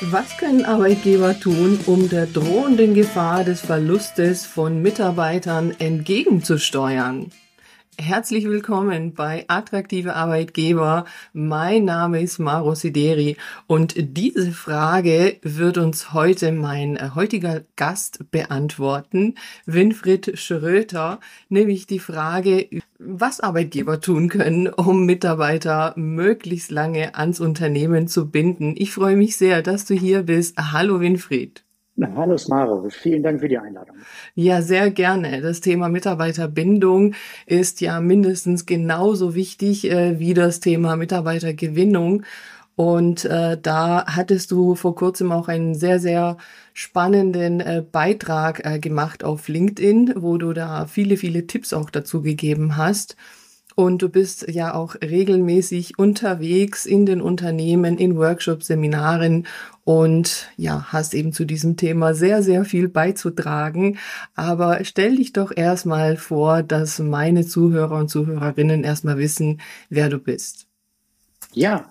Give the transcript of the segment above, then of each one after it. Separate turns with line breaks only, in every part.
Was können Arbeitgeber tun, um der drohenden Gefahr des Verlustes von Mitarbeitern entgegenzusteuern? Herzlich willkommen bei Attraktive Arbeitgeber. Mein Name ist Maro Sideri und diese Frage wird uns heute mein heutiger Gast beantworten, Winfried Schröter, nämlich die Frage, was Arbeitgeber tun können, um Mitarbeiter möglichst lange ans Unternehmen zu binden. Ich freue mich sehr, dass du hier bist. Hallo Winfried.
Hallo Smaro, vielen Dank für die Einladung.
Ja, sehr gerne. Das Thema Mitarbeiterbindung ist ja mindestens genauso wichtig äh, wie das Thema Mitarbeitergewinnung. Und äh, da hattest du vor kurzem auch einen sehr, sehr spannenden äh, Beitrag äh, gemacht auf LinkedIn, wo du da viele, viele Tipps auch dazu gegeben hast. Und du bist ja auch regelmäßig unterwegs in den Unternehmen, in Workshops, Seminaren und ja, hast eben zu diesem Thema sehr, sehr viel beizutragen. Aber stell dich doch erstmal vor, dass meine Zuhörer und Zuhörerinnen erstmal wissen, wer du bist.
Ja,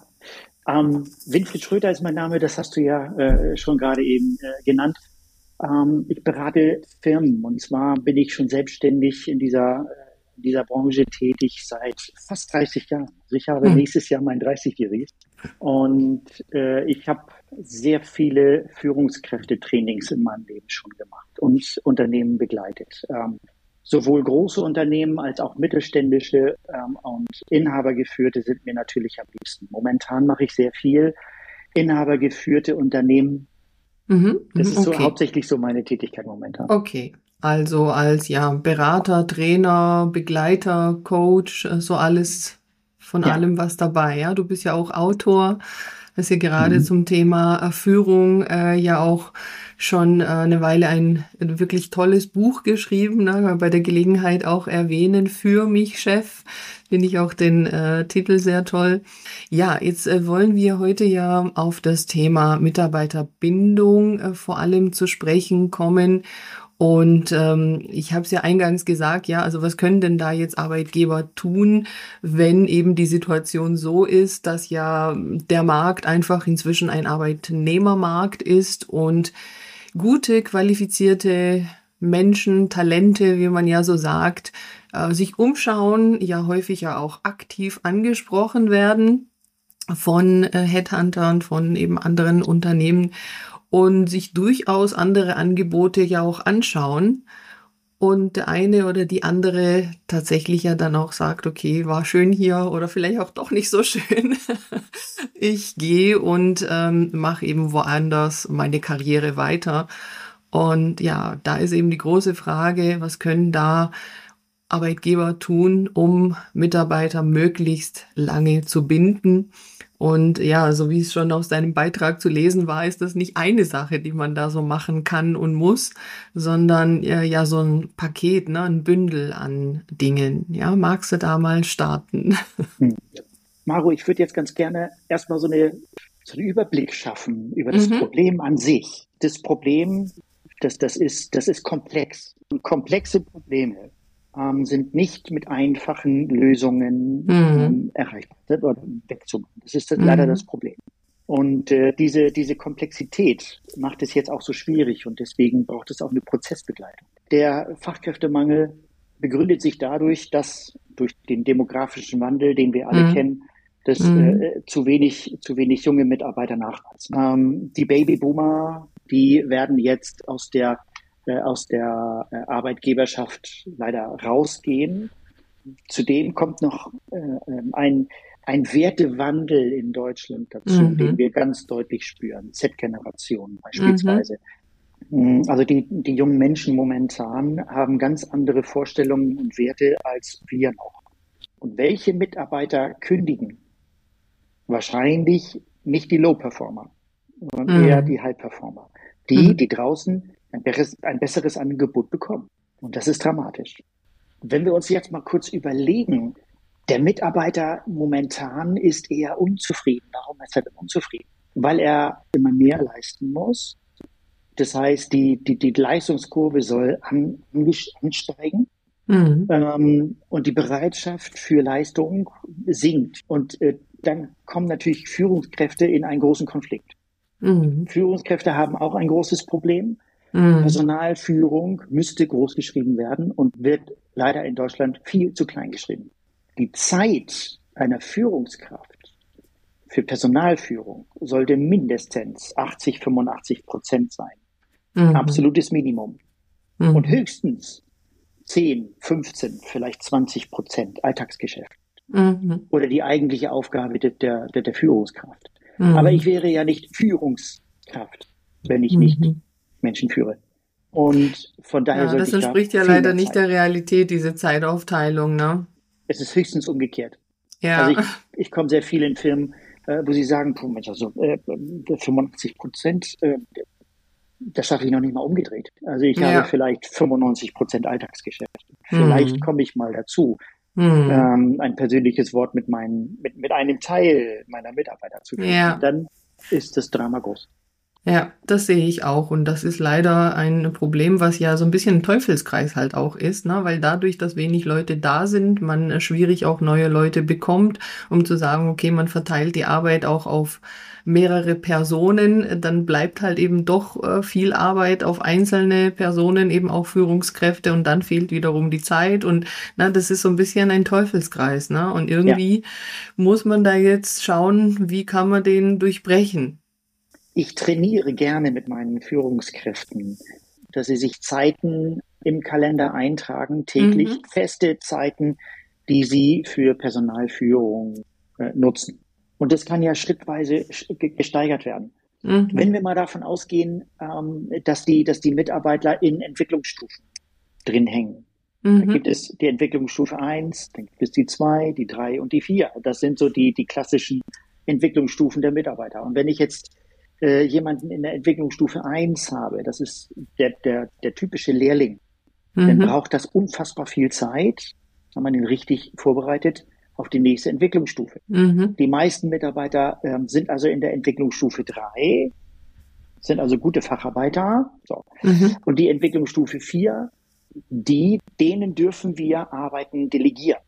ähm, Winfried Schröter ist mein Name, das hast du ja äh, schon gerade eben äh, genannt. Ähm, ich berate Firmen und zwar bin ich schon selbstständig in dieser äh, in dieser Branche tätig seit fast 30 Jahren. Also ich habe hm. nächstes Jahr mein 30-jähriges und äh, ich habe sehr viele Führungskräftetrainings in meinem Leben schon gemacht und Unternehmen begleitet. Ähm, sowohl große Unternehmen als auch mittelständische ähm, und Inhabergeführte sind mir natürlich am liebsten. Momentan mache ich sehr viel Inhabergeführte Unternehmen. Mhm, das ist okay. so hauptsächlich so meine Tätigkeit momentan.
Okay, also als ja Berater, Trainer, Begleiter, Coach, äh, so alles von ja. allem was dabei. Ja, du bist ja auch Autor, hast ja gerade mhm. zum Thema Führung äh, ja auch schon äh, eine Weile ein wirklich tolles Buch geschrieben. Ne? Bei der Gelegenheit auch erwähnen für mich Chef. Finde ich auch den äh, Titel sehr toll. Ja, jetzt äh, wollen wir heute ja auf das Thema Mitarbeiterbindung äh, vor allem zu sprechen kommen. Und ähm, ich habe es ja eingangs gesagt, ja, also was können denn da jetzt Arbeitgeber tun, wenn eben die Situation so ist, dass ja der Markt einfach inzwischen ein Arbeitnehmermarkt ist und gute, qualifizierte Menschen, Talente, wie man ja so sagt, äh, sich umschauen, ja häufig ja auch aktiv angesprochen werden von äh, Headhuntern, von eben anderen Unternehmen und sich durchaus andere Angebote ja auch anschauen. Und der eine oder die andere tatsächlich ja dann auch sagt, okay, war schön hier oder vielleicht auch doch nicht so schön. ich gehe und ähm, mache eben woanders meine Karriere weiter. Und ja, da ist eben die große Frage, was können da Arbeitgeber tun, um Mitarbeiter möglichst lange zu binden? Und ja, so wie es schon aus deinem Beitrag zu lesen war, ist das nicht eine Sache, die man da so machen kann und muss, sondern ja, ja so ein Paket, ne, ein Bündel an Dingen. Ja, magst du da mal starten?
Hm. Maro, ich würde jetzt ganz gerne erstmal so, eine, so einen Überblick schaffen über das mhm. Problem an sich. Das Problem, das, das, ist, das ist komplex. Und komplexe Probleme ähm, sind nicht mit einfachen Lösungen mhm. ähm, erreichbar oder wegzumachen. Das ist das, mhm. leider das Problem. Und äh, diese, diese Komplexität macht es jetzt auch so schwierig und deswegen braucht es auch eine Prozessbegleitung. Der Fachkräftemangel begründet sich dadurch, dass durch den demografischen Wandel, den wir alle mhm. kennen, dass mhm. äh, zu wenig zu wenig junge Mitarbeiter nachweisen. Ähm, die Babyboomer, die werden jetzt aus der äh, aus der äh, Arbeitgeberschaft leider rausgehen. Zudem kommt noch äh, ähm, ein, ein Wertewandel in Deutschland dazu, mhm. den wir ganz deutlich spüren. Z-Generation beispielsweise. Mhm. Also die, die jungen Menschen momentan haben ganz andere Vorstellungen und Werte als wir noch. Und welche Mitarbeiter kündigen? Wahrscheinlich nicht die Low-Performer, sondern mhm. eher die High-Performer. Die, mhm. die draußen ein besseres, ein besseres Angebot bekommen. Und das ist dramatisch. Wenn wir uns jetzt mal kurz überlegen, der Mitarbeiter momentan ist eher unzufrieden. Warum ist er denn unzufrieden? Weil er immer mehr leisten muss. Das heißt, die, die, die Leistungskurve soll an, ansteigen. Mhm. Ähm, und die Bereitschaft für Leistung sinkt. Und äh, dann kommen natürlich Führungskräfte in einen großen Konflikt. Mhm. Führungskräfte haben auch ein großes Problem. Mhm. Personalführung müsste groß geschrieben werden und wird leider in Deutschland viel zu klein geschrieben. Die Zeit einer Führungskraft für Personalführung sollte mindestens 80, 85 Prozent sein. Mhm. Absolutes Minimum. Mhm. Und höchstens 10, 15, vielleicht 20 Prozent Alltagsgeschäft. Mhm. Oder die eigentliche Aufgabe der, der, der Führungskraft. Mhm. Aber ich wäre ja nicht Führungskraft, wenn ich nicht mhm. Menschen führe. Und von daher
ja, sollte das entspricht da ja leider nicht der Realität, diese Zeitaufteilung, ne?
Es ist höchstens umgekehrt. Ja. Also ich, ich komme sehr viel in Firmen, äh, wo sie sagen, puh, Mensch, also äh, 85 Prozent, äh, das schaffe ich noch nicht mal umgedreht. Also ich ja. habe vielleicht 95 Prozent Alltagsgeschäft. Vielleicht mhm. komme ich mal dazu, mhm. ähm, ein persönliches Wort mit, meinen, mit, mit einem Teil meiner Mitarbeiter zu führen. Ja. Dann ist das Drama groß.
Ja, das sehe ich auch. Und das ist leider ein Problem, was ja so ein bisschen ein Teufelskreis halt auch ist, ne? weil dadurch, dass wenig Leute da sind, man schwierig auch neue Leute bekommt, um zu sagen, okay, man verteilt die Arbeit auch auf mehrere Personen, dann bleibt halt eben doch äh, viel Arbeit auf einzelne Personen, eben auch Führungskräfte und dann fehlt wiederum die Zeit und na, das ist so ein bisschen ein Teufelskreis, ne? Und irgendwie ja. muss man da jetzt schauen, wie kann man den durchbrechen
ich trainiere gerne mit meinen Führungskräften, dass sie sich Zeiten im Kalender eintragen, täglich mhm. feste Zeiten, die sie für Personalführung äh, nutzen. Und das kann ja schrittweise gesteigert werden. Mhm. Wenn wir mal davon ausgehen, ähm, dass, die, dass die Mitarbeiter in Entwicklungsstufen drin hängen. Mhm. Da gibt es die Entwicklungsstufe 1, dann gibt es die 2, die 3 und die 4. Das sind so die, die klassischen Entwicklungsstufen der Mitarbeiter. Und wenn ich jetzt äh, jemanden in der Entwicklungsstufe 1 habe, das ist der, der, der typische Lehrling, mhm. dann braucht das unfassbar viel Zeit, wenn man ihn richtig vorbereitet, auf die nächste Entwicklungsstufe. Mhm. Die meisten Mitarbeiter äh, sind also in der Entwicklungsstufe 3, sind also gute Facharbeiter. So. Mhm. Und die Entwicklungsstufe 4, die, denen dürfen wir Arbeiten delegieren.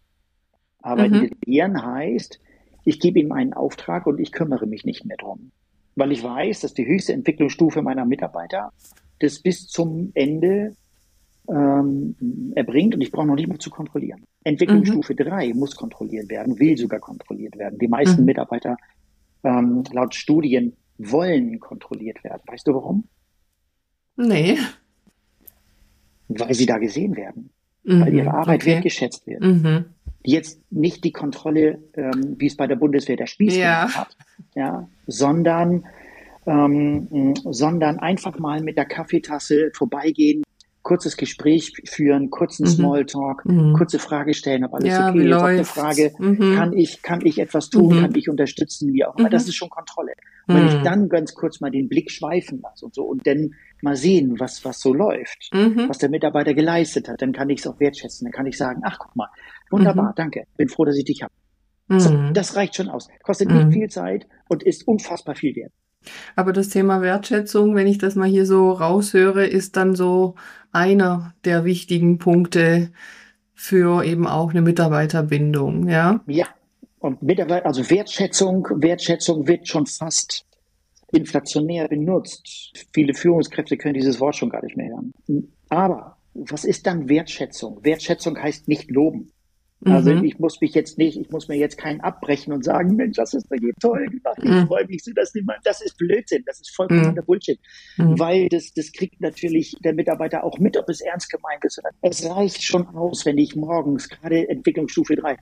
Arbeiten mhm. delegieren heißt, ich gebe ihm einen Auftrag und ich kümmere mich nicht mehr drum weil ich weiß, dass die höchste Entwicklungsstufe meiner Mitarbeiter das bis zum Ende ähm, erbringt und ich brauche noch nicht mal zu kontrollieren. Entwicklungsstufe mhm. 3 muss kontrolliert werden, will sogar kontrolliert werden. Die meisten mhm. Mitarbeiter ähm, laut Studien wollen kontrolliert werden. Weißt du warum?
Nee.
Weil sie da gesehen werden. Mhm. Weil ihre Arbeit okay. wertgeschätzt wird. Mhm jetzt nicht die Kontrolle, ähm, wie es bei der Bundeswehr der Spieß ja. hat, ja, sondern, ähm, sondern einfach mal mit der Kaffeetasse vorbeigehen, kurzes Gespräch führen, kurzen mhm. Smalltalk, mhm. kurze Frage stellen, ob alles ja, okay ist. Auf eine Frage, mhm. kann ich, kann ich etwas tun, mhm. kann ich unterstützen, wie auch immer. Das mhm. ist schon Kontrolle. Und wenn ich mhm. dann ganz kurz mal den Blick schweifen lasse und so und dann mal sehen, was, was so läuft, was der Mitarbeiter geleistet hat, dann kann ich es auch wertschätzen. Dann kann ich sagen, ach, guck mal, wunderbar, danke, bin froh, dass ich dich habe. So, das reicht schon aus. Kostet nicht viel Zeit und ist unfassbar viel wert.
Aber das Thema Wertschätzung, wenn ich das mal hier so raushöre, ist dann so einer der wichtigen Punkte für eben auch eine Mitarbeiterbindung, ja?
Ja. Und Mitarbeiter, also Wertschätzung, Wertschätzung wird schon fast inflationär benutzt. Viele Führungskräfte können dieses Wort schon gar nicht mehr hören. Aber was ist dann Wertschätzung? Wertschätzung heißt nicht loben. Also mhm. ich muss mich jetzt nicht, ich muss mir jetzt keinen abbrechen und sagen, Mensch, das ist bei dir toll gemacht, ich mhm. freue mich so, dass niemand, das ist Blödsinn, das ist vollkommener mhm. Bullshit. Mhm. Weil das, das kriegt natürlich der Mitarbeiter auch mit, ob es ernst gemeint ist oder Es reicht schon aus, wenn ich morgens, gerade Entwicklungsstufe 3,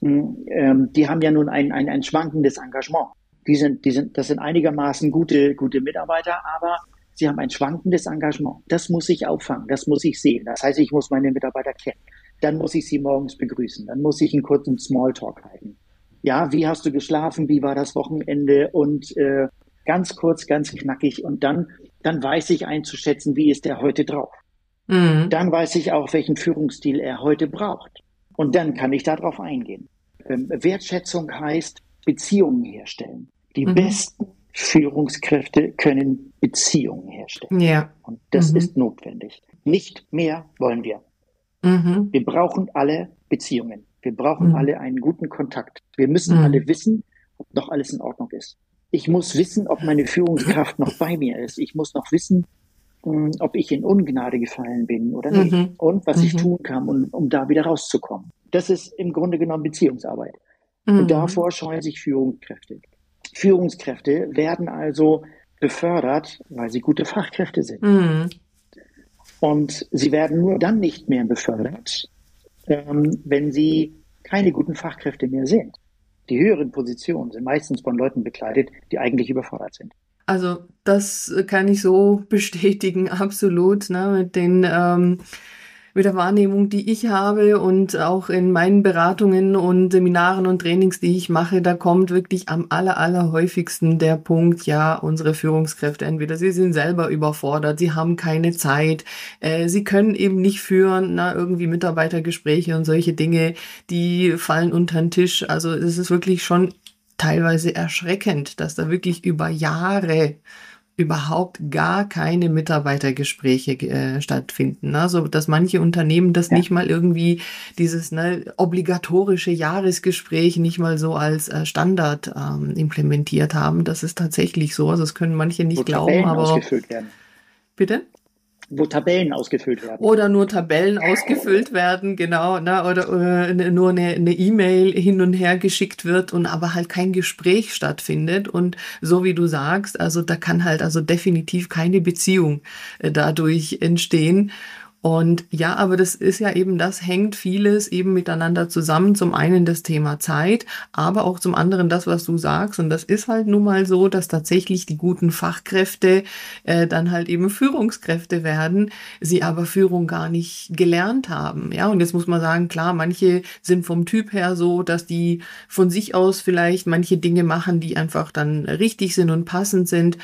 hm, ähm, die haben ja nun ein, ein, ein schwankendes Engagement. Die sind, die sind, das sind einigermaßen gute, gute Mitarbeiter, aber sie haben ein schwankendes Engagement. Das muss ich auffangen, das muss ich sehen. Das heißt, ich muss meine Mitarbeiter kennen dann muss ich sie morgens begrüßen. Dann muss ich einen kurzen Smalltalk halten. Ja, wie hast du geschlafen? Wie war das Wochenende? Und äh, ganz kurz, ganz knackig. Und dann, dann weiß ich einzuschätzen, wie ist der heute drauf. Mhm. Dann weiß ich auch, welchen Führungsstil er heute braucht. Und dann kann ich darauf eingehen. Ähm, Wertschätzung heißt Beziehungen herstellen. Die mhm. besten Führungskräfte können Beziehungen herstellen. Ja. Und das mhm. ist notwendig. Nicht mehr wollen wir. Mhm. Wir brauchen alle Beziehungen. Wir brauchen mhm. alle einen guten Kontakt. Wir müssen mhm. alle wissen, ob noch alles in Ordnung ist. Ich muss wissen, ob meine Führungskraft noch bei mir ist. Ich muss noch wissen, hm, ob ich in Ungnade gefallen bin oder nicht mhm. und was mhm. ich tun kann, um, um da wieder rauszukommen. Das ist im Grunde genommen Beziehungsarbeit. Mhm. Und davor scheuen sich Führungskräfte. Führungskräfte werden also befördert, weil sie gute Fachkräfte sind. Und sie werden nur dann nicht mehr befördert, ähm, wenn sie keine guten Fachkräfte mehr sind. Die höheren Positionen sind meistens von Leuten bekleidet, die eigentlich überfordert sind.
Also das kann ich so bestätigen, absolut, ne, mit den ähm, mit der Wahrnehmung, die ich habe und auch in meinen Beratungen und Seminaren und Trainings, die ich mache, da kommt wirklich am aller, aller häufigsten der Punkt, ja, unsere Führungskräfte, entweder sie sind selber überfordert, sie haben keine Zeit, äh, sie können eben nicht führen, na, irgendwie Mitarbeitergespräche und solche Dinge, die fallen unter den Tisch. Also es ist wirklich schon teilweise erschreckend, dass da wirklich über Jahre überhaupt gar keine Mitarbeitergespräche äh, stattfinden. Also dass manche Unternehmen das ja. nicht mal irgendwie dieses ne, obligatorische Jahresgespräch nicht mal so als äh, Standard ähm, implementiert haben. Das ist tatsächlich so. Also das können manche nicht Wo glauben, aber bitte
wo Tabellen ausgefüllt werden.
Oder nur Tabellen ausgefüllt werden, genau, ne, oder äh, nur eine E-Mail hin und her geschickt wird und aber halt kein Gespräch stattfindet. Und so wie du sagst, also da kann halt also definitiv keine Beziehung äh, dadurch entstehen. Und ja, aber das ist ja eben, das hängt vieles eben miteinander zusammen. Zum einen das Thema Zeit, aber auch zum anderen das, was du sagst. Und das ist halt nun mal so, dass tatsächlich die guten Fachkräfte äh, dann halt eben Führungskräfte werden, sie aber Führung gar nicht gelernt haben. Ja, und jetzt muss man sagen, klar, manche sind vom Typ her so, dass die von sich aus vielleicht manche Dinge machen, die einfach dann richtig sind und passend sind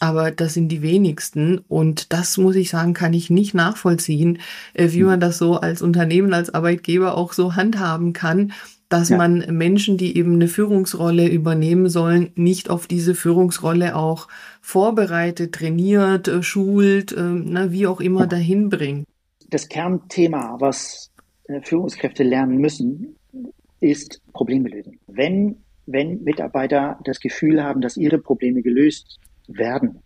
aber das sind die wenigsten. Und das muss ich sagen, kann ich nicht nachvollziehen, äh, wie man das so als Unternehmen, als Arbeitgeber auch so handhaben kann, dass ja. man Menschen, die eben eine Führungsrolle übernehmen sollen, nicht auf diese Führungsrolle auch vorbereitet, trainiert, äh, schult, äh, na, wie auch immer dahin bringt.
Das Kernthema, was Führungskräfte lernen müssen, ist Probleme lösen. Wenn, wenn Mitarbeiter das Gefühl haben, dass ihre Probleme gelöst werden,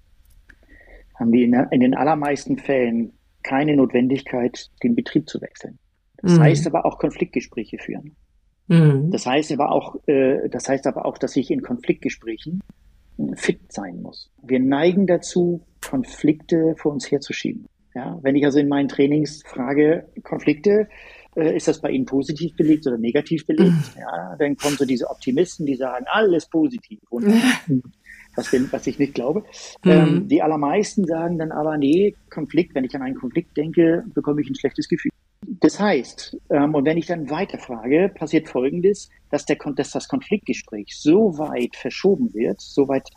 haben die in, den allermeisten Fällen keine Notwendigkeit, den Betrieb zu wechseln. Das mhm. heißt aber auch Konfliktgespräche führen. Mhm. Das heißt aber auch, äh, das heißt aber auch, dass ich in Konfliktgesprächen fit sein muss. Wir neigen dazu, Konflikte vor uns herzuschieben. Ja, wenn ich also in meinen Trainings frage, Konflikte, äh, ist das bei Ihnen positiv belegt oder negativ belegt? Mhm. Ja, dann kommen so diese Optimisten, die sagen, alles positiv. Und was, denn, was ich nicht glaube. Mhm. Ähm, die allermeisten sagen dann aber, nee, Konflikt, wenn ich an einen Konflikt denke, bekomme ich ein schlechtes Gefühl. Das heißt, ähm, und wenn ich dann weiterfrage, passiert Folgendes, dass, der, dass das Konfliktgespräch so weit verschoben wird, so weit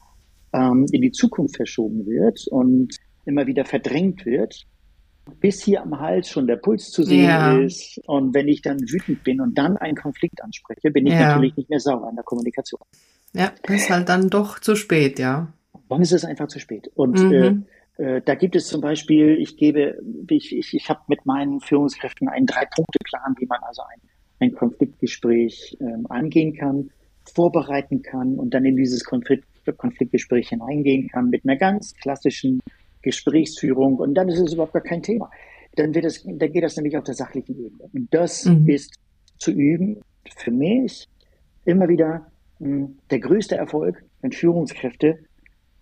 ähm, in die Zukunft verschoben wird und immer wieder verdrängt wird, bis hier am Hals schon der Puls zu sehen ja. ist. Und wenn ich dann wütend bin und dann einen Konflikt anspreche, bin ich ja. natürlich nicht mehr sauber in der Kommunikation.
Ja, ist halt dann doch zu spät, ja.
Dann ist es einfach zu spät. Und mhm. äh, äh, da gibt es zum Beispiel, ich gebe, ich, ich, ich habe mit meinen Führungskräften einen Drei-Punkte-Plan, wie man also ein, ein Konfliktgespräch ähm, angehen kann, vorbereiten kann und dann in dieses Konflikt, Konfliktgespräch hineingehen kann mit einer ganz klassischen Gesprächsführung und dann ist es überhaupt gar kein Thema. Dann wird es, dann geht das nämlich auf der sachlichen Ebene. Und das mhm. ist zu üben für mich immer wieder der größte Erfolg, wenn Führungskräfte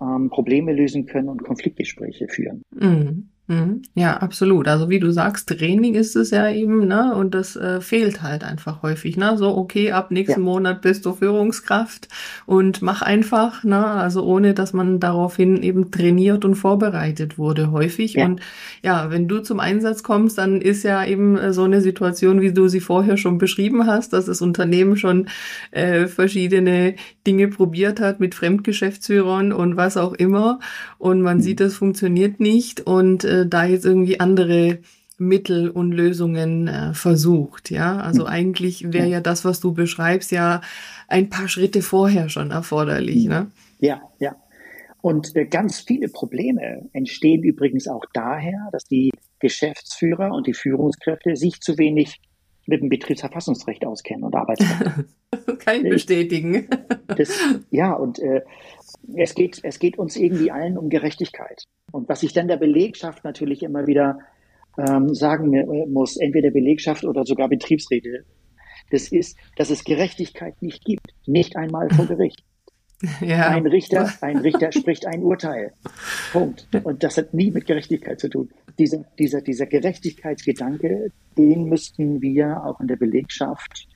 ähm, Probleme lösen können und Konfliktgespräche führen.
Mhm. Mhm. Ja, absolut. Also wie du sagst, Training ist es ja eben, ne? Und das äh, fehlt halt einfach häufig, ne? So, okay, ab nächsten ja. Monat bist du Führungskraft und mach einfach, ne? Also ohne, dass man daraufhin eben trainiert und vorbereitet wurde, häufig. Ja. Und ja, wenn du zum Einsatz kommst, dann ist ja eben äh, so eine Situation, wie du sie vorher schon beschrieben hast, dass das Unternehmen schon äh, verschiedene Dinge probiert hat mit Fremdgeschäftsführern und was auch immer. Und man mhm. sieht, das funktioniert nicht. Und äh, äh, da jetzt irgendwie andere Mittel und Lösungen äh, versucht. Ja, also mhm. eigentlich wäre ja das, was du beschreibst, ja ein paar Schritte vorher schon erforderlich. Ne?
Ja, ja. Und äh, ganz viele Probleme entstehen übrigens auch daher, dass die Geschäftsführer und die Führungskräfte sich zu wenig mit dem Betriebsverfassungsrecht auskennen und Arbeitsrecht.
Kann ich bestätigen.
Das, ja, und, äh, es geht, es geht uns irgendwie allen um Gerechtigkeit. Und was ich dann der Belegschaft natürlich immer wieder ähm, sagen muss, entweder Belegschaft oder sogar Betriebsräte, das ist, dass es Gerechtigkeit nicht gibt. Nicht einmal vor Gericht. Ja. Ein Richter, ein Richter spricht ein Urteil. Punkt. Und das hat nie mit Gerechtigkeit zu tun. Dieser, dieser, dieser Gerechtigkeitsgedanke, den müssten wir auch in der Belegschaft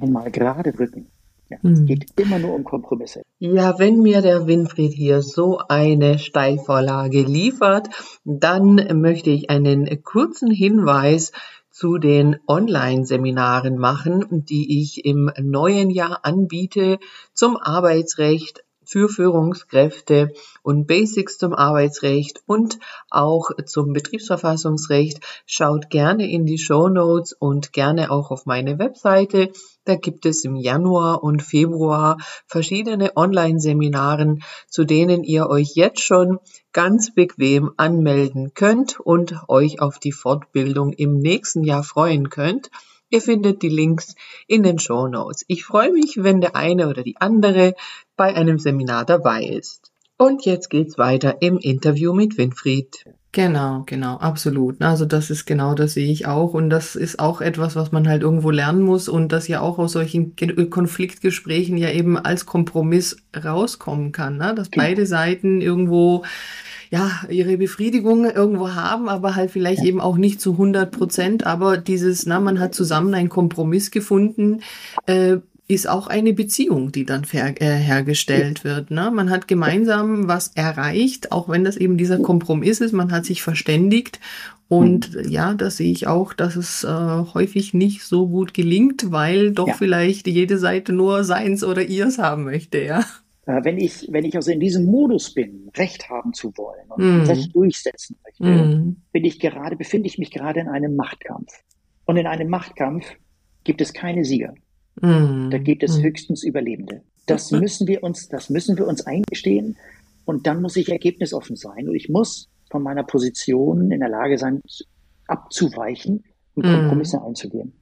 einmal gerade rücken. Ja, es hm. geht immer nur um Kompromisse.
Ja, wenn mir der Winfried hier so eine Steilvorlage liefert, dann möchte ich einen kurzen Hinweis zu den Online-Seminaren machen, die ich im neuen Jahr anbiete zum Arbeitsrecht, für Führungskräfte und Basics zum Arbeitsrecht und auch zum Betriebsverfassungsrecht. Schaut gerne in die Show Notes und gerne auch auf meine Webseite. Da gibt es im Januar und Februar verschiedene Online-Seminaren, zu denen ihr euch jetzt schon ganz bequem anmelden könnt und euch auf die Fortbildung im nächsten Jahr freuen könnt. Ihr findet die Links in den Show Notes. Ich freue mich, wenn der eine oder die andere bei einem Seminar dabei ist. Und jetzt geht's weiter im Interview mit Winfried.
Genau, genau, absolut. Also das ist genau, das sehe ich auch. Und das ist auch etwas, was man halt irgendwo lernen muss und das ja auch aus solchen Konfliktgesprächen ja eben als Kompromiss rauskommen kann, ne? dass genau. beide Seiten irgendwo ja, ihre Befriedigung irgendwo haben, aber halt vielleicht ja. eben auch nicht zu 100 Prozent. Aber dieses, na, man hat zusammen einen Kompromiss gefunden, äh, ist auch eine Beziehung, die dann äh, hergestellt wird. Ne? Man hat gemeinsam was erreicht, auch wenn das eben dieser Kompromiss ist. Man hat sich verständigt und mhm. ja, das sehe ich auch, dass es äh, häufig nicht so gut gelingt, weil doch ja. vielleicht jede Seite nur seins oder ihrs haben möchte, ja.
Wenn ich, wenn ich also in diesem Modus bin, Recht haben zu wollen und mm. Recht durchsetzen möchte, mm. bin ich gerade, befinde ich mich gerade in einem Machtkampf. Und in einem Machtkampf gibt es keine Sieger. Mm. Da gibt es mm. höchstens Überlebende. Das müssen wir uns, das müssen wir uns eingestehen. Und dann muss ich ergebnisoffen sein. Und ich muss von meiner Position in der Lage sein, abzuweichen und mm. Kompromisse einzugehen.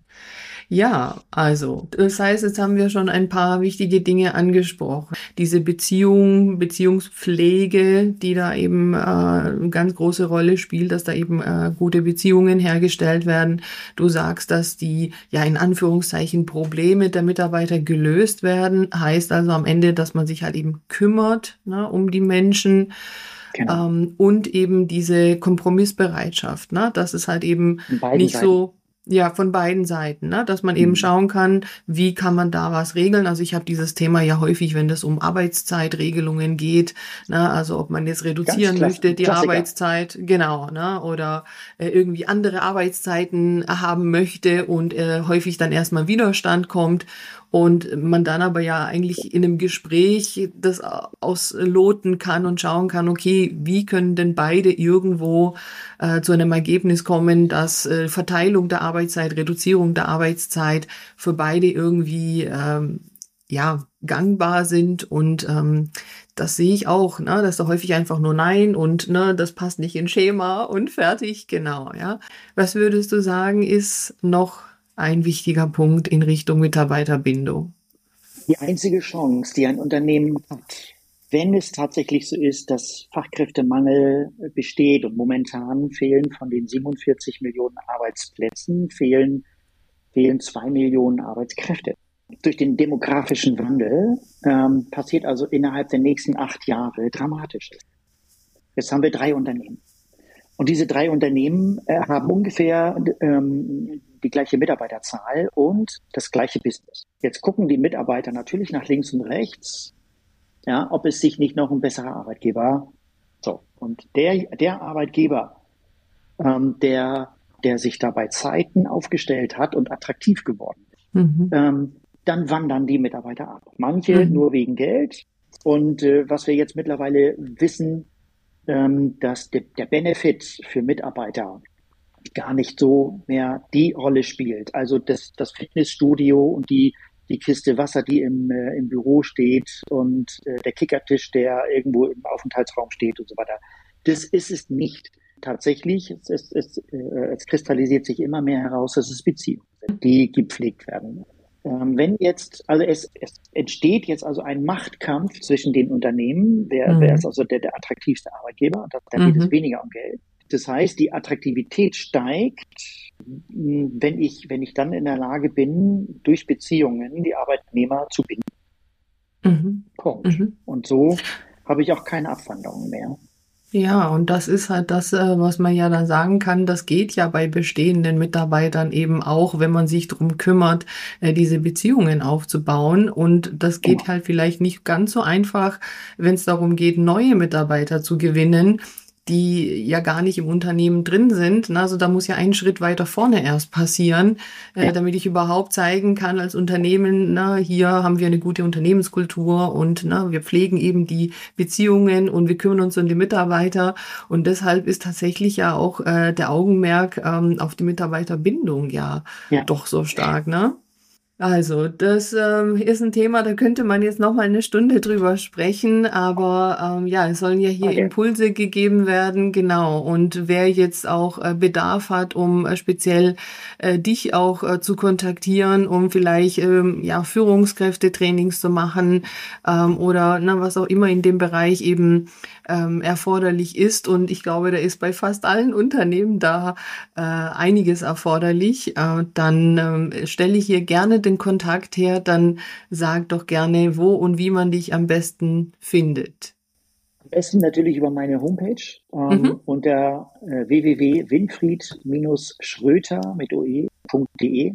Ja, also, das heißt, jetzt haben wir schon ein paar wichtige Dinge angesprochen. Diese Beziehung, Beziehungspflege, die da eben äh, eine ganz große Rolle spielt, dass da eben äh, gute Beziehungen hergestellt werden. Du sagst, dass die, ja, in Anführungszeichen Probleme der Mitarbeiter gelöst werden. Heißt also am Ende, dass man sich halt eben kümmert ne, um die Menschen. Genau. Ähm, und eben diese Kompromissbereitschaft, ne? dass es halt eben nicht Seiten. so ja, von beiden Seiten, ne? dass man eben mhm. schauen kann, wie kann man da was regeln. Also ich habe dieses Thema ja häufig, wenn es um Arbeitszeitregelungen geht, ne? also ob man jetzt reduzieren möchte, die Klassiker. Arbeitszeit, genau, ne? oder äh, irgendwie andere Arbeitszeiten haben möchte und äh, häufig dann erstmal Widerstand kommt und man dann aber ja eigentlich in einem Gespräch das ausloten kann und schauen kann, okay, wie können denn beide irgendwo äh, zu einem Ergebnis kommen, dass äh, Verteilung der Arbeitszeit, Reduzierung der Arbeitszeit für beide irgendwie ähm, ja gangbar sind und ähm, das sehe ich auch, ne, dass da häufig einfach nur Nein und ne, das passt nicht in Schema und fertig, genau, ja. Was würdest du sagen, ist noch ein wichtiger Punkt in Richtung Mitarbeiterbindung.
Die einzige Chance, die ein Unternehmen hat, wenn es tatsächlich so ist, dass Fachkräftemangel besteht und momentan fehlen von den 47 Millionen Arbeitsplätzen, fehlen, fehlen zwei Millionen Arbeitskräfte. Durch den demografischen Wandel ähm, passiert also innerhalb der nächsten acht Jahre Dramatisches. Jetzt haben wir drei Unternehmen. Und diese drei Unternehmen äh, haben ungefähr ähm, die gleiche Mitarbeiterzahl und das gleiche Business. Jetzt gucken die Mitarbeiter natürlich nach links und rechts, ja, ob es sich nicht noch ein besserer Arbeitgeber, so, und der, der Arbeitgeber, ähm, der, der sich dabei Zeiten aufgestellt hat und attraktiv geworden ist, mhm. ähm, dann wandern die Mitarbeiter ab. Manche mhm. nur wegen Geld. Und äh, was wir jetzt mittlerweile wissen, dass de, der Benefit für Mitarbeiter gar nicht so mehr die Rolle spielt. Also das, das Fitnessstudio und die, die Kiste Wasser, die im, äh, im Büro steht und äh, der Kickertisch, der irgendwo im Aufenthaltsraum steht und so weiter. Das ist es nicht. Tatsächlich, es, es, es, äh, es kristallisiert sich immer mehr heraus, dass es Beziehungen sind, die gepflegt werden. Ähm, wenn jetzt, also es, es, entsteht jetzt also ein Machtkampf zwischen den Unternehmen, wer, mhm. wer ist also der, der attraktivste Arbeitgeber, da, da mhm. geht es mhm. weniger um Geld. Das heißt, die Attraktivität steigt, wenn ich, wenn ich dann in der Lage bin, durch Beziehungen die Arbeitnehmer zu binden. Mhm. Punkt. Mhm. Und so habe ich auch keine Abwanderung mehr.
Ja, und das ist halt das, äh, was man ja dann sagen kann, das geht ja bei bestehenden Mitarbeitern eben auch, wenn man sich darum kümmert, äh, diese Beziehungen aufzubauen. Und das geht halt vielleicht nicht ganz so einfach, wenn es darum geht, neue Mitarbeiter zu gewinnen, die ja gar nicht im Unternehmen drin sind. Also da muss ja ein Schritt weiter vorne erst passieren, äh, ja. damit ich überhaupt zeigen kann als Unternehmen, na, hier haben wir eine gute Unternehmenskultur und na, wir pflegen eben die Beziehungen und wir kümmern uns um die Mitarbeiter. Und deshalb ist tatsächlich ja auch äh, der Augenmerk ähm, auf die Mitarbeiterbindung ja, ja. doch so stark. Ne? Also, das ähm, ist ein Thema, da könnte man jetzt noch mal eine Stunde drüber sprechen, aber ähm, ja, es sollen ja hier okay. Impulse gegeben werden, genau. Und wer jetzt auch äh, Bedarf hat, um äh, speziell äh, dich auch äh, zu kontaktieren, um vielleicht ähm, ja Führungskräftetrainings zu machen ähm, oder na, was auch immer in dem Bereich eben ähm, erforderlich ist. Und ich glaube, da ist bei fast allen Unternehmen da äh, einiges erforderlich. Äh, dann äh, stelle ich hier gerne den Kontakt her. Dann sag doch gerne, wo und wie man dich am besten findet.
Am besten natürlich über meine Homepage ähm, mhm. unter äh, www.winfried-schröter mit oe.de.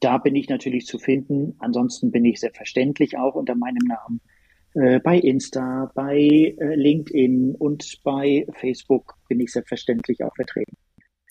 Da bin ich natürlich zu finden. Ansonsten bin ich selbstverständlich auch unter meinem Namen äh, bei Insta, bei äh, LinkedIn und bei Facebook bin ich selbstverständlich auch vertreten.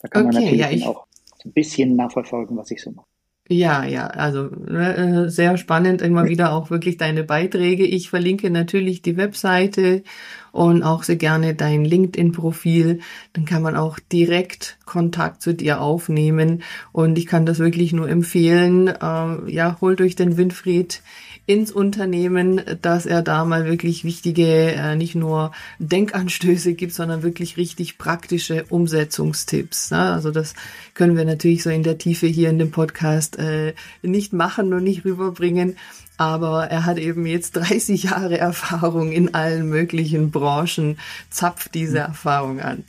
Da kann okay, man natürlich ja, ich... auch ein bisschen nachverfolgen, was ich so mache.
Ja, ja, also äh, sehr spannend immer wieder auch wirklich deine Beiträge. Ich verlinke natürlich die Webseite und auch sehr gerne dein LinkedIn-Profil. Dann kann man auch direkt Kontakt zu dir aufnehmen und ich kann das wirklich nur empfehlen. Äh, ja, holt euch den Winfried ins Unternehmen, dass er da mal wirklich wichtige, äh, nicht nur Denkanstöße gibt, sondern wirklich richtig praktische Umsetzungstipps. Ne? Also das können wir natürlich so in der Tiefe hier in dem Podcast äh, nicht machen und nicht rüberbringen. Aber er hat eben jetzt 30 Jahre Erfahrung in allen möglichen Branchen, zapft diese Erfahrung an.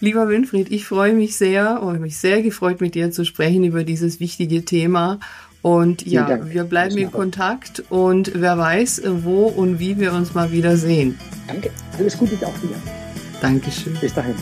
Lieber Winfried, ich freue mich sehr und mich sehr gefreut, mit dir zu sprechen über dieses wichtige Thema und ja, wir bleiben in Kontakt und wer weiß, wo und wie wir uns mal wieder sehen.
Danke. Alles Gute auch dir.
Dankeschön.
Bis dahin.